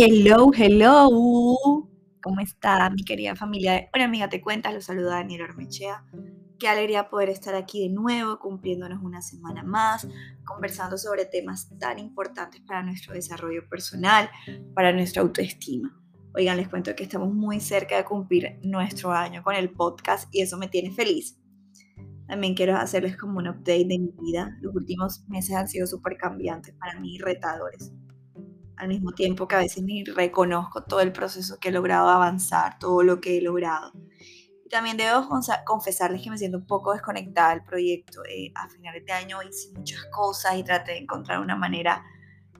Hello, hello. ¿Cómo está mi querida familia? Hola amiga, te cuentas, los saluda Daniel Armechea. Qué alegría poder estar aquí de nuevo, cumpliéndonos una semana más, conversando sobre temas tan importantes para nuestro desarrollo personal, para nuestra autoestima. Oigan, les cuento que estamos muy cerca de cumplir nuestro año con el podcast y eso me tiene feliz. También quiero hacerles como un update de mi vida. Los últimos meses han sido súper cambiantes para mí retadores al mismo tiempo que a veces ni reconozco todo el proceso que he logrado avanzar, todo lo que he logrado. Y también debo confesarles que me siento un poco desconectada del proyecto. Eh, a finales de año hice muchas cosas y traté de encontrar una manera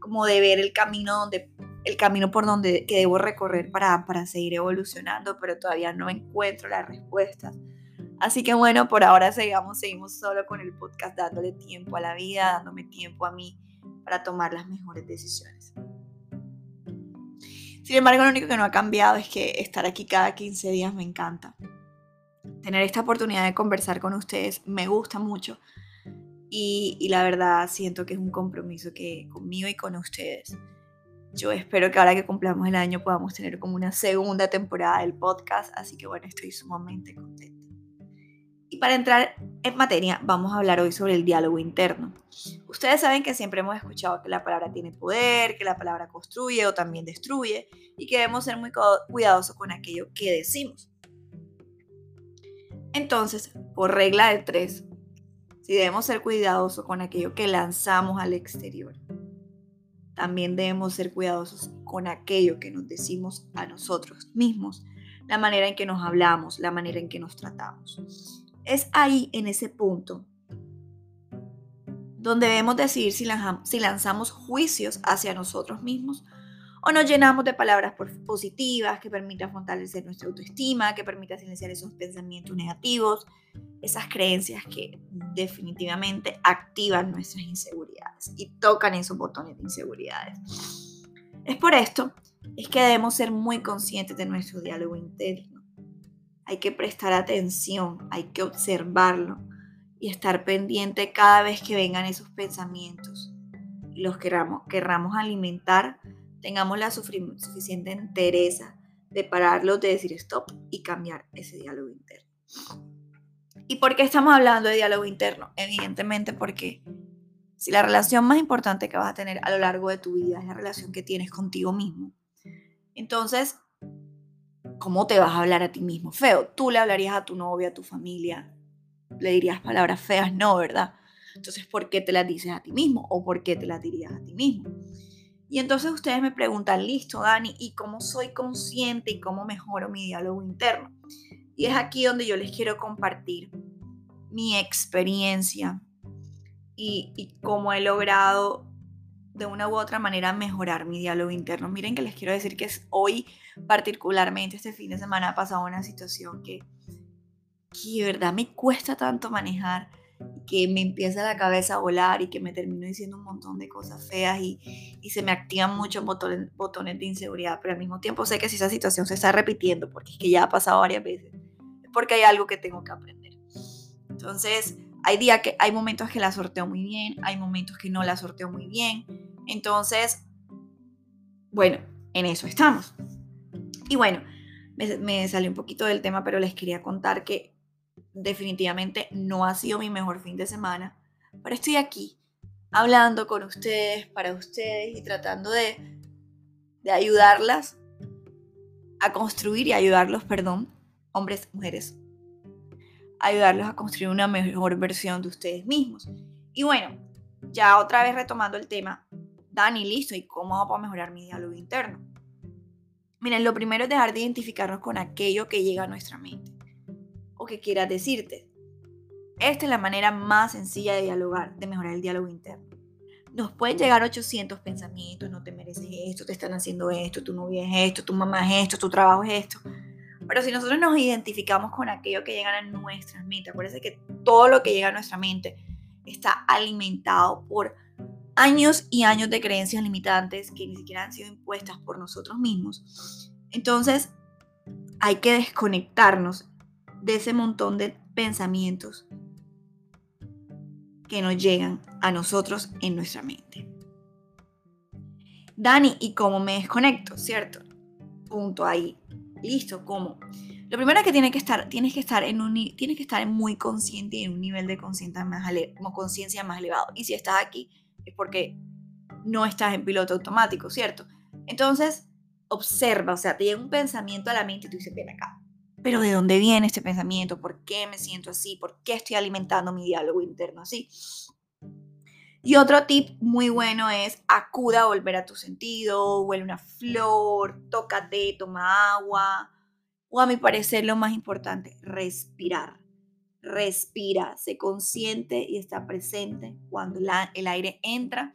como de ver el camino donde el camino por donde que debo recorrer para, para seguir evolucionando, pero todavía no encuentro las respuestas. Así que bueno, por ahora seguimos, seguimos solo con el podcast dándole tiempo a la vida, dándome tiempo a mí para tomar las mejores decisiones. Sin embargo, lo único que no ha cambiado es que estar aquí cada 15 días me encanta. Tener esta oportunidad de conversar con ustedes me gusta mucho y, la verdad siento que es un compromiso que conmigo y con ustedes. Yo espero que ahora que cumplamos el año podamos tener como una segunda temporada del podcast, así que bueno, estoy sumamente contenta. Y para entrar en materia, vamos a hablar hoy sobre el diálogo interno. Ustedes saben que siempre hemos escuchado que la palabra tiene poder, que la palabra construye o también destruye y que debemos ser muy cuidadosos con aquello que decimos. Entonces, por regla de tres, si debemos ser cuidadosos con aquello que lanzamos al exterior, también debemos ser cuidadosos con aquello que nos decimos a nosotros mismos, la manera en que nos hablamos, la manera en que nos tratamos. Es ahí, en ese punto, donde debemos decidir si lanzamos, juicios hacia nosotros mismos o nos llenamos de palabras positivas que permitan fortalecer nuestra autoestima, que permitan silenciar esos pensamientos negativos, esas creencias que definitivamente activan nuestras inseguridades y tocan esos botones de inseguridades. Es por esto es que debemos ser muy conscientes de nuestro diálogo interno hay que prestar atención, hay que observarlo y estar pendiente cada vez que vengan esos pensamientos y los queramos, querramos alimentar, tengamos la suficiente entereza de pararlos, de decir stop y cambiar ese diálogo interno. ¿Y por qué estamos hablando de diálogo interno? Evidentemente porque si la relación más importante que vas a tener a lo largo de tu vida es la relación que tienes contigo mismo, entonces ¿cómo te vas a hablar a ti mismo? Feo, tú le hablarías a tu novia, a tu familia, le dirías palabras feas, no, ¿verdad? Entonces, ¿por qué te las dices a ti mismo o por qué te las dirías a ti mismo? Y entonces ustedes me preguntan, listo, Dani, ¿y cómo soy consciente y cómo mejoro mi diálogo interno? Y es aquí donde yo les quiero compartir mi experiencia y, y cómo he logrado de una u otra manera mejorar mi diálogo interno. Miren que les quiero decir que es hoy particularmente este fin de semana ha pasado una situación que, que de verdad me cuesta tanto manejar, que me empieza la cabeza a volar y que me termino diciendo un montón de cosas feas y, y se me activan muchos botones, botones de inseguridad, pero al mismo tiempo sé que si esa situación se está repitiendo, porque es que ya ha pasado varias veces, es porque hay algo que tengo que aprender. Entonces, hay días que hay momentos que la sorteo muy bien, hay momentos que no la sorteo muy bien. Entonces, bueno, en eso estamos. Y bueno, me, me salió un poquito del tema, pero les quería contar que definitivamente no ha sido mi mejor fin de semana, pero estoy aquí hablando con ustedes, para ustedes y tratando de, de ayudarlas a construir y ayudarlos, perdón, hombres, mujeres, ayudarlos a construir una mejor versión de ustedes mismos. Y bueno, ya otra vez retomando el tema, Dani, listo, ¿y cómo hago para mejorar mi diálogo interno? Miren, lo primero es dejar de identificarnos con aquello que llega a nuestra mente o que quieras decirte. Esta es la manera más sencilla de dialogar, de mejorar el diálogo interno. Nos pueden llegar 800 pensamientos, no te mereces esto, te están haciendo esto, tu novia es esto, tu mamá es esto, tu trabajo es esto. Pero si nosotros nos identificamos con aquello que llega a nuestras mentes, acuérdense que todo lo que llega a nuestra mente está alimentado por años y años de creencias limitantes que ni siquiera han sido impuestas por nosotros mismos. Entonces, hay que desconectarnos de ese montón de pensamientos que nos llegan a nosotros en nuestra mente. Dani, ¿y cómo me desconecto? ¿Cierto? Punto ahí. Listo, ¿cómo? Lo primero que tienes que estar, tienes que estar en un, tienes que estar muy consciente y en un nivel de conciencia más, conciencia más elevado. Y si estás aquí es porque no estás en piloto automático, ¿cierto? Entonces, observa, o sea, te llega un pensamiento a la mente y tú dices, ven acá. Pero ¿de dónde viene este pensamiento? ¿Por qué me siento así? ¿Por qué estoy alimentando mi diálogo interno así? Y otro tip muy bueno es acuda a volver a tu sentido, huele una flor, tócate, toma agua. O a mi parecer lo más importante, respirar. Respira, sé consciente y está presente cuando el aire entra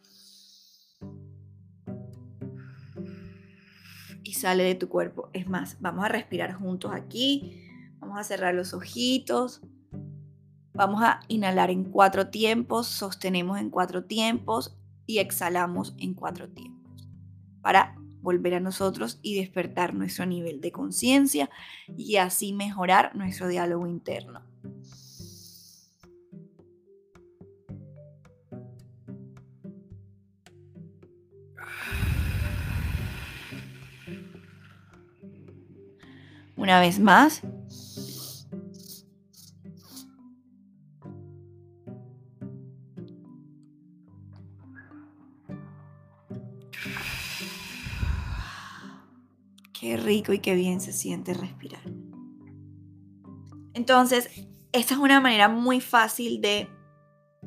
y sale de tu cuerpo. Es más, vamos a respirar juntos aquí. Vamos a cerrar los ojitos. Vamos a inhalar en cuatro tiempos, sostenemos en cuatro tiempos y exhalamos en cuatro tiempos para volver a nosotros y despertar nuestro nivel de conciencia y así mejorar nuestro diálogo interno. Una vez más. Y qué bien se siente respirar. Entonces, esta es una manera muy fácil de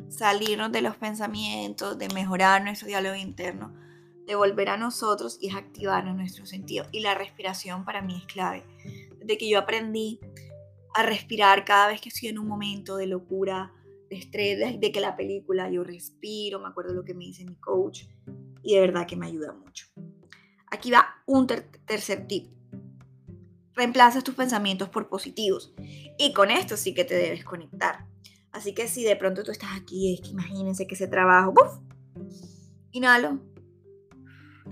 salirnos de los pensamientos, de mejorar nuestro diálogo interno, de volver a nosotros y es activar nuestro sentido. Y la respiración para mí es clave de que yo aprendí a respirar cada vez que estoy en un momento de locura, de estrés, de, que la película yo respiro, me acuerdo lo que me dice mi coach y de verdad que me ayuda mucho. Aquí va un tercer tip. Reemplazas tus pensamientos por positivos y con esto sí que te debes conectar. Así que si de pronto tú estás aquí, es que imagínense que ese trabajo, ¡buf! inhalo,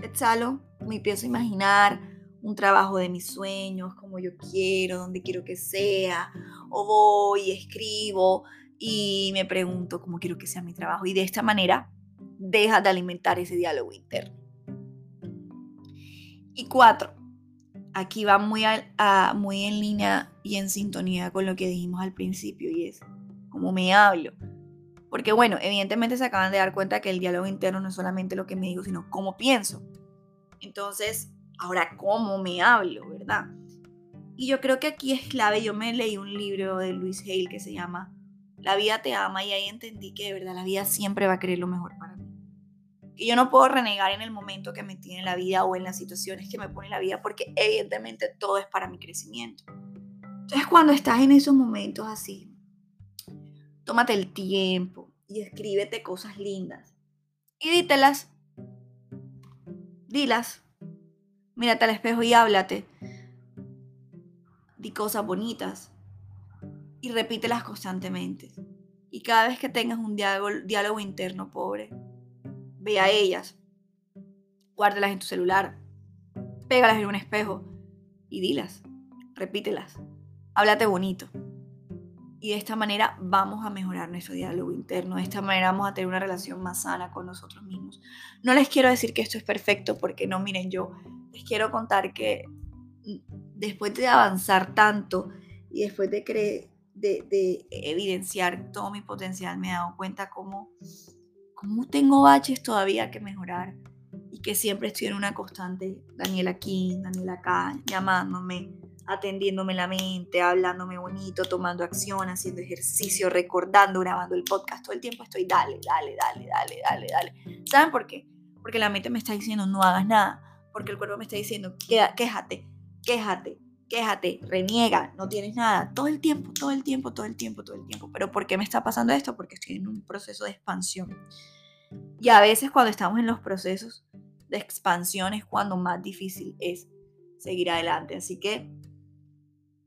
exhalo, me a imaginar un trabajo de mis sueños, como yo quiero, donde quiero que sea, o voy, escribo y me pregunto cómo quiero que sea mi trabajo. Y de esta manera deja de alimentar ese diálogo interno. Y cuatro, aquí va muy, en línea y en sintonía con lo que dijimos al principio y es cómo me hablo. Porque bueno, evidentemente se acaban de dar cuenta que el diálogo interno no es solamente lo que me digo, sino cómo pienso. Entonces, Ahora, ¿cómo me hablo, verdad? Y yo creo que aquí es clave. Yo me leí un libro de Luis Hale que se llama La vida te ama y ahí entendí que de verdad la vida siempre va a querer lo mejor para. Que yo no puedo renegar en el momento que me tiene la vida o en las situaciones que me pone la vida porque evidentemente todo es para mi crecimiento. Entonces cuando estás en esos momentos así, tómate el tiempo y escríbete cosas lindas y dítelas. Dilas Mírate al espejo y háblate. Di cosas bonitas y repítelas constantemente. Y cada vez que tengas un diálogo, interno pobre, ve a ellas, guárdalas en tu celular, pégalas en un espejo y dilas, repítelas, háblate bonito. Y de esta manera vamos a mejorar nuestro diálogo interno, de esta manera vamos a tener una relación más sana con nosotros mismos. No les quiero decir que esto es perfecto porque no, miren, yo les quiero contar que mm, después de avanzar tanto y después de, de, evidenciar todo mi potencial, me he dado cuenta cómo, cómo tengo baches todavía que mejorar y que siempre estoy en una constante, Daniela aquí, Daniela acá, llamándome, atendiéndome la mente, hablándome bonito, tomando acción, haciendo ejercicio, recordando, grabando el podcast. Todo el tiempo estoy, dale, dale, dale, dale, dale, dale. ¿Saben por qué? Porque la mente me está diciendo, no hagas nada porque el cuerpo me está diciendo, quéjate, quéjate, quéjate, reniega, no tienes nada, todo el tiempo, todo el tiempo, todo el tiempo, todo el tiempo. Pero ¿por qué me está pasando esto? Porque estoy en un proceso de expansión. Y a veces cuando estamos en los procesos de expansión es cuando más difícil es seguir adelante. Así que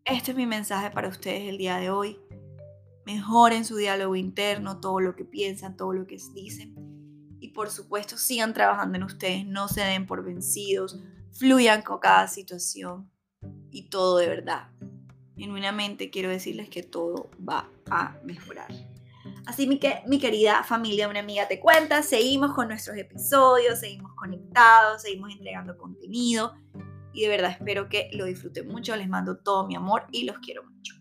este es mi mensaje para ustedes el día de hoy. Mejoren su diálogo interno, todo lo que piensan, todo lo que dicen y por supuesto sigan trabajando en ustedes, no se den por vencidos, fluyan con cada situación y todo de verdad. Genuinamente quiero decirles que todo va a mejorar. Así que mi querida familia, una amiga te cuenta, seguimos con nuestros episodios, seguimos conectados, seguimos entregando contenido y de verdad espero que lo disfruten mucho, les mando todo mi amor y los quiero mucho.